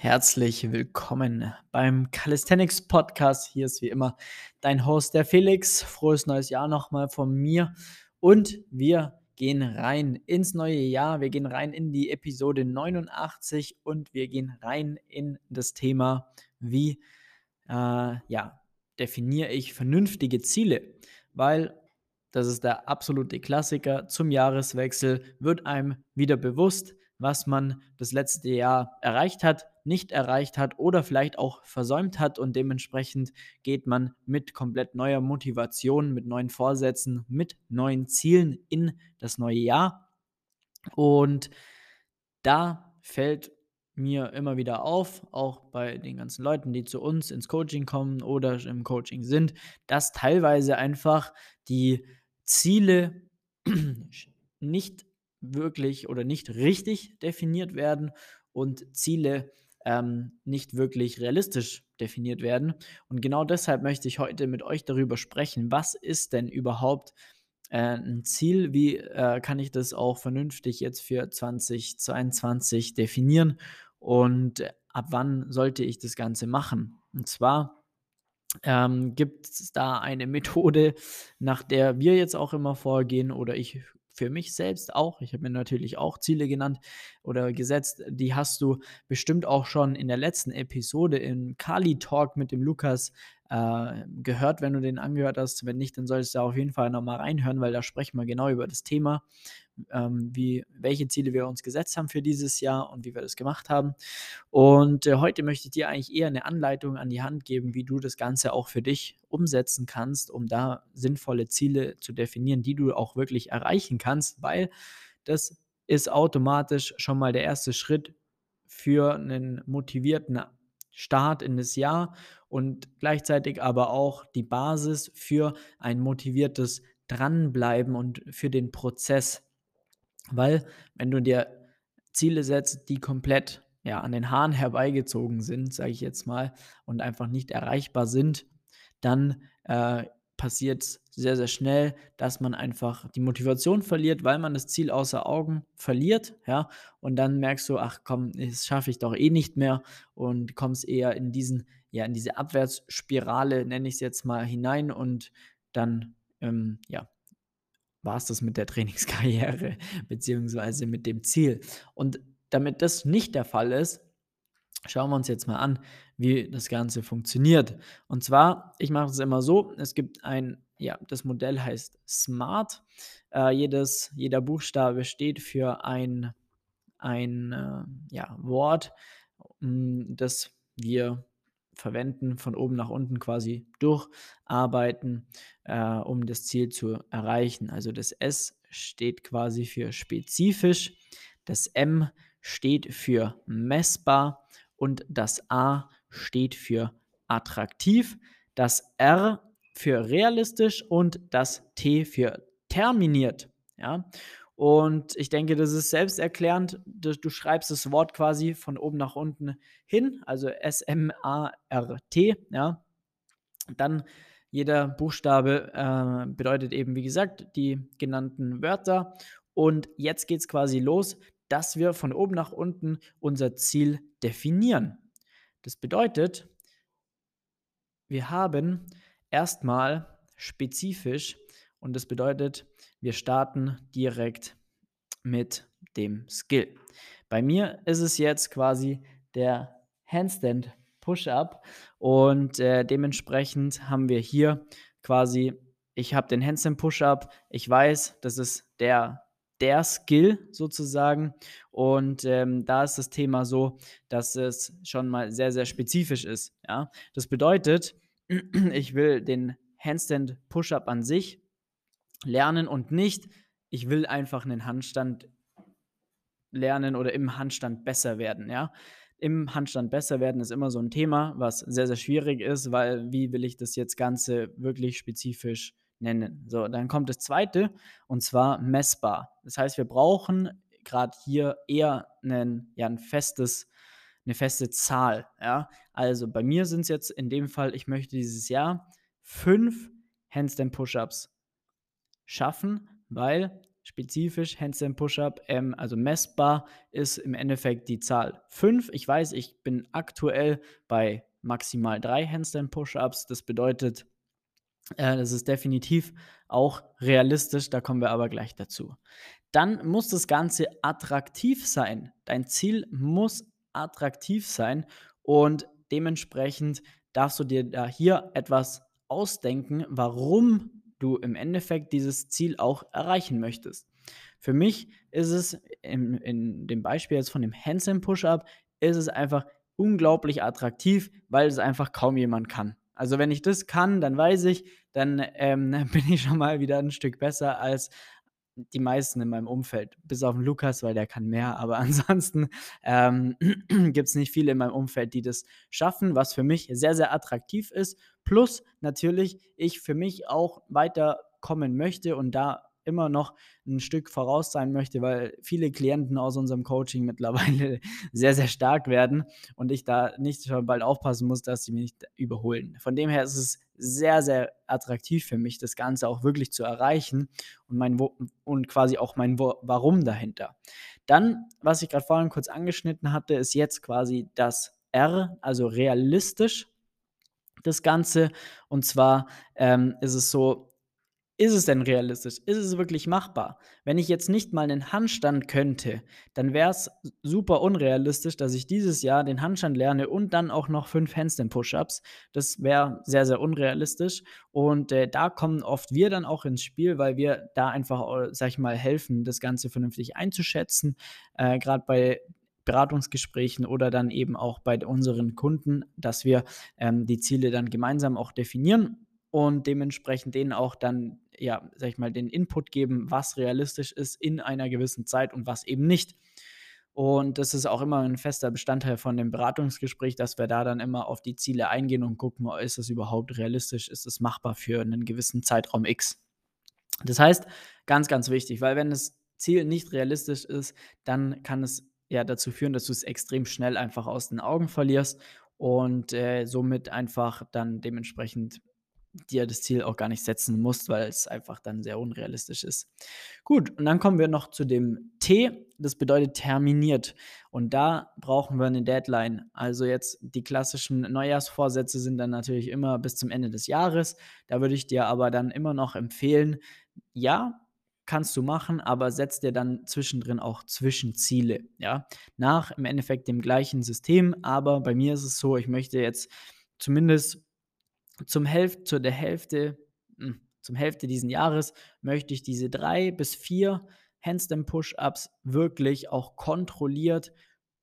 Herzlich willkommen beim Calisthenics Podcast. Hier ist wie immer dein Host, der Felix. Frohes neues Jahr nochmal von mir. Und wir gehen rein ins neue Jahr. Wir gehen rein in die Episode 89 und wir gehen rein in das Thema, wie äh, ja, definiere ich vernünftige Ziele. Weil das ist der absolute Klassiker zum Jahreswechsel, wird einem wieder bewusst, was man das letzte Jahr erreicht hat, nicht erreicht hat oder vielleicht auch versäumt hat und dementsprechend geht man mit komplett neuer Motivation, mit neuen Vorsätzen, mit neuen Zielen in das neue Jahr. Und da fällt mir immer wieder auf, auch bei den ganzen Leuten, die zu uns ins Coaching kommen oder im Coaching sind, dass teilweise einfach die Ziele nicht wirklich oder nicht richtig definiert werden und Ziele ähm, nicht wirklich realistisch definiert werden. Und genau deshalb möchte ich heute mit euch darüber sprechen, was ist denn überhaupt äh, ein Ziel, wie äh, kann ich das auch vernünftig jetzt für 2022 definieren und ab wann sollte ich das Ganze machen. Und zwar ähm, gibt es da eine Methode, nach der wir jetzt auch immer vorgehen oder ich für mich selbst auch. Ich habe mir natürlich auch Ziele genannt oder gesetzt. Die hast du bestimmt auch schon in der letzten Episode im Kali Talk mit dem Lukas äh, gehört, wenn du den angehört hast. Wenn nicht, dann solltest du auf jeden Fall nochmal reinhören, weil da sprechen wir genau über das Thema, ähm, wie, welche Ziele wir uns gesetzt haben für dieses Jahr und wie wir das gemacht haben. Und äh, heute möchte ich dir eigentlich eher eine Anleitung an die Hand geben, wie du das Ganze auch für dich umsetzen kannst, um da sinnvolle Ziele zu definieren, die du auch wirklich erreichen kannst, weil das ist automatisch schon mal der erste Schritt für einen motivierten Start in das Jahr und gleichzeitig aber auch die Basis für ein motiviertes Dranbleiben und für den Prozess. Weil wenn du dir Ziele setzt, die komplett ja, an den Haaren herbeigezogen sind, sage ich jetzt mal, und einfach nicht erreichbar sind, dann äh, passiert es sehr, sehr schnell, dass man einfach die Motivation verliert, weil man das Ziel außer Augen verliert, ja, und dann merkst du, ach komm, das schaffe ich doch eh nicht mehr und kommst eher in diesen, ja, in diese Abwärtsspirale, nenne ich es jetzt mal, hinein und dann, ähm, ja, war es das mit der Trainingskarriere, beziehungsweise mit dem Ziel. Und damit das nicht der Fall ist, schauen wir uns jetzt mal an, wie das Ganze funktioniert. Und zwar, ich mache es immer so, es gibt ein, ja, das Modell heißt SMART. Äh, jedes, jeder Buchstabe steht für ein, ein äh, ja, Wort, hm, das wir verwenden, von oben nach unten quasi durcharbeiten, äh, um das Ziel zu erreichen. Also das S steht quasi für spezifisch, das M steht für messbar und das A steht für attraktiv, das R für realistisch und das T für terminiert. Ja? Und ich denke, das ist selbsterklärend. Du, schreibst das Wort quasi von oben nach unten hin, also S-M-A-R-T. Ja. Dann jeder Buchstabe äh, bedeutet eben, wie gesagt, die genannten Wörter. Und jetzt geht es quasi los, dass wir von oben nach unten unser Ziel definieren. Das bedeutet, wir haben erstmal spezifisch und das bedeutet, wir starten direkt mit dem Skill. Bei mir ist es jetzt quasi der Handstand Push-Up und äh, dementsprechend haben wir hier quasi, ich habe den Handstand Push-Up, ich weiß, das ist der der Skill sozusagen. Und ähm, da ist das Thema so, dass es schon mal sehr, sehr spezifisch ist. Ja? Das bedeutet, ich will den Handstand Push-Up an sich lernen und nicht, ich will einfach einen Handstand lernen oder im Handstand besser werden, ja. Im Handstand besser werden ist immer so ein Thema, was sehr, sehr schwierig ist, weil wie will ich das jetzt Ganze wirklich spezifisch nennen? So, dann kommt das zweite und zwar messbar. Das heißt, wir brauchen gerade hier eher einen, ja, ein festes, eine feste Zahl, ja. Also bei mir sind es jetzt in dem Fall, ich möchte dieses Jahr fünf Handstand Push-Ups schaffen, weil spezifisch, Handstand Push-Up, ähm, also messbar ist im Endeffekt die Zahl 5. Ich weiß, ich bin aktuell bei maximal drei Handstand Push-Ups. Das bedeutet, äh, das ist definitiv auch realistisch, da kommen wir aber gleich dazu. Dann muss das Ganze attraktiv sein. Dein Ziel muss attraktiv sein und dementsprechend darfst du dir da hier etwas ausdenken, warum du im Endeffekt dieses Ziel auch erreichen möchtest. Für mich ist es in, in dem Beispiel jetzt von dem Handstand Push-Up, ist es einfach unglaublich attraktiv, weil es einfach kaum jemand kann. Also wenn ich das kann, dann weiß ich, dann ähm, bin ich schon mal wieder ein Stück besser als die meisten in meinem Umfeld, bis auf den Lukas, weil der kann mehr, aber ansonsten ähm, gibt es nicht viele in meinem Umfeld, die das schaffen, was für mich sehr, sehr attraktiv ist. Plus natürlich ich für mich auch weiterkommen möchte und da immer noch ein Stück voraus sein möchte, weil viele Klienten aus unserem Coaching mittlerweile sehr, sehr stark werden und ich da nicht schon bald aufpassen muss, dass sie mich nicht überholen. Von dem her ist es sehr, sehr attraktiv für mich, das Ganze auch wirklich zu erreichen und, mein Wo und quasi auch mein Wo Warum dahinter. Dann, was ich gerade vorhin kurz angeschnitten hatte, ist jetzt quasi das R, also realistisch das Ganze. Und zwar ähm, ist es so, ist es denn realistisch? Ist es wirklich machbar? Wenn ich jetzt nicht mal einen Handstand könnte, dann wäre es super unrealistisch, dass ich dieses Jahr den Handstand lerne und dann auch noch fünf Handstand-Push-Ups. Das wäre sehr, sehr unrealistisch. Und äh, da kommen oft wir dann auch ins Spiel, weil wir da einfach, äh, sag ich mal, helfen, das Ganze vernünftig einzuschätzen. Äh, Gerade bei Beratungsgesprächen oder dann eben auch bei unseren Kunden, dass wir ähm, die Ziele dann gemeinsam auch definieren und dementsprechend denen auch dann, ja, sag ich mal, den Input geben, was realistisch ist in einer gewissen Zeit und was eben nicht. Und das ist auch immer ein fester Bestandteil von dem Beratungsgespräch, dass wir da dann immer auf die Ziele eingehen und gucken, ist es überhaupt realistisch, ist es machbar für einen gewissen Zeitraum X. Das heißt, ganz, ganz wichtig, weil wenn das Ziel nicht realistisch ist, dann kann es ja dazu führen, dass du es extrem schnell einfach aus den Augen verlierst und äh, somit einfach dann dementsprechend dir das Ziel auch gar nicht setzen musst, weil es einfach dann sehr unrealistisch ist. Gut, und dann kommen wir noch zu dem T, das bedeutet terminiert. Und da brauchen wir eine Deadline. Also jetzt die klassischen Neujahrsvorsätze sind dann natürlich immer bis zum Ende des Jahres. Da würde ich dir aber dann immer noch empfehlen, ja, kannst du machen, aber setz dir dann zwischendrin auch Zwischenziele, ja, nach im Endeffekt dem gleichen System, aber bei mir ist es so, ich möchte jetzt zumindest zum Hälfte, zu der Hälfte, hm, zum Hälfte diesen Jahres möchte ich diese drei bis vier Handstand Push-Ups wirklich auch kontrolliert,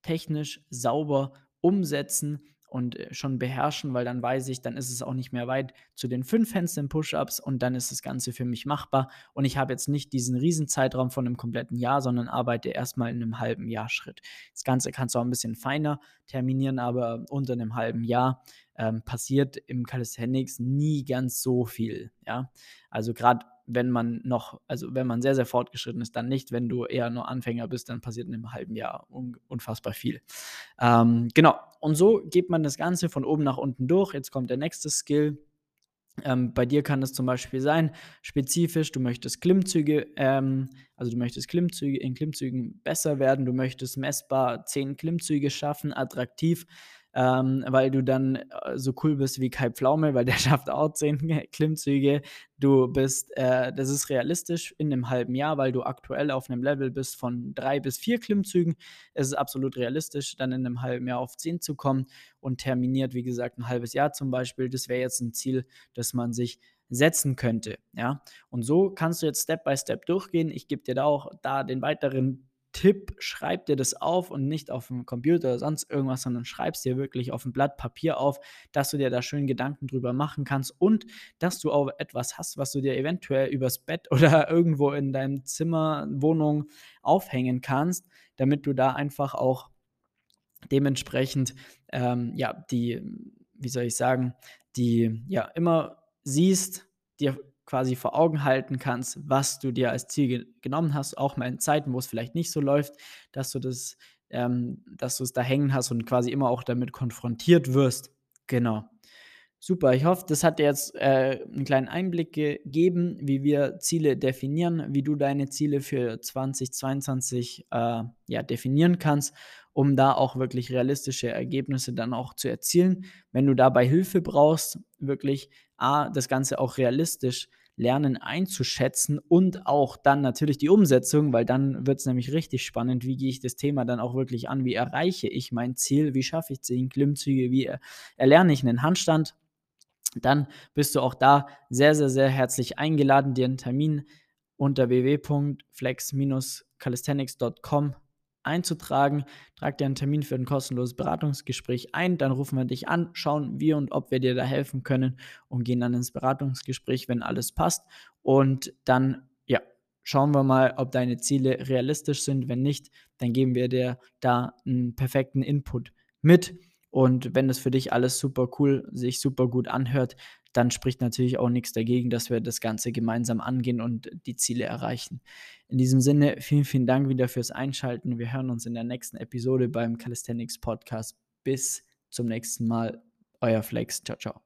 technisch sauber umsetzen und äh, schon beherrschen, weil dann weiß ich, dann ist es auch nicht mehr weit zu den fünf Handstand Push-Ups und dann ist das Ganze für mich machbar und ich habe jetzt nicht diesen riesen Zeitraum von einem kompletten Jahr, sondern arbeite erstmal in einem halben Jahr Schritt. Das Ganze kannst du auch ein bisschen feiner terminieren, aber unter einem halben Jahr ähm, passiert im Calisthenics nie ganz so viel, ja. Also gerade wenn man noch, also wenn man sehr, sehr fortgeschritten ist, dann nicht. Wenn du eher nur Anfänger bist, dann passiert in einem halben Jahr un unfassbar viel. Ähm, genau. Und so geht man das Ganze von oben nach unten durch. Jetzt kommt der nächste Skill. Ähm, bei dir kann es zum Beispiel sein, spezifisch, du möchtest Klimmzüge, ähm, also du möchtest Klimmzüge in Klimmzügen besser werden, du möchtest messbar 10 Klimmzüge schaffen, attraktiv ähm, weil du dann äh, so cool bist wie Kai Pflaume, weil der schafft auch 10 Klimmzüge. Du bist, äh, das ist realistisch in einem halben Jahr, weil du aktuell auf einem Level bist von drei bis vier Klimmzügen. Es ist absolut realistisch, dann in einem halben Jahr auf 10 zu kommen und terminiert, wie gesagt, ein halbes Jahr zum Beispiel. Das wäre jetzt ein Ziel, das man sich setzen könnte, ja. Und so kannst du jetzt Step by Step durchgehen. Ich gebe dir da auch da den weiteren Tipp, schreib dir das auf und nicht auf dem Computer oder sonst irgendwas, sondern schreib es dir wirklich auf ein Blatt Papier auf, dass du dir da schön Gedanken drüber machen kannst und dass du auch etwas hast, was du dir eventuell übers Bett oder irgendwo in deinem Zimmer, Wohnung aufhängen kannst, damit du da einfach auch dementsprechend, ähm, ja, die, wie soll ich sagen, die, ja, immer siehst, dir quasi vor Augen halten kannst, was du dir als Ziel ge genommen hast, auch mal in Zeiten, wo es vielleicht nicht so läuft, dass du das, ähm, dass du es da hängen hast und quasi immer auch damit konfrontiert wirst. Genau. Super, ich hoffe, das hat dir jetzt äh, einen kleinen Einblick gegeben, wie wir Ziele definieren, wie du deine Ziele für 2022 äh, ja, definieren kannst, um da auch wirklich realistische Ergebnisse dann auch zu erzielen. Wenn du dabei Hilfe brauchst, wirklich A, das Ganze auch realistisch lernen einzuschätzen und auch dann natürlich die Umsetzung, weil dann wird es nämlich richtig spannend, wie gehe ich das Thema dann auch wirklich an, wie erreiche ich mein Ziel, wie schaffe ich zehn Klimmzüge, wie erlerne ich einen Handstand. Dann bist du auch da sehr, sehr, sehr herzlich eingeladen, dir einen Termin unter www.flex-calisthenics.com einzutragen. Trag dir einen Termin für ein kostenloses Beratungsgespräch ein, dann rufen wir dich an, schauen wie und ob wir dir da helfen können und gehen dann ins Beratungsgespräch, wenn alles passt. Und dann, ja, schauen wir mal, ob deine Ziele realistisch sind. Wenn nicht, dann geben wir dir da einen perfekten Input mit. Und wenn das für dich alles super cool, sich super gut anhört, dann spricht natürlich auch nichts dagegen, dass wir das Ganze gemeinsam angehen und die Ziele erreichen. In diesem Sinne, vielen, vielen Dank wieder fürs Einschalten. Wir hören uns in der nächsten Episode beim Calisthenics Podcast. Bis zum nächsten Mal. Euer Flex. Ciao, ciao.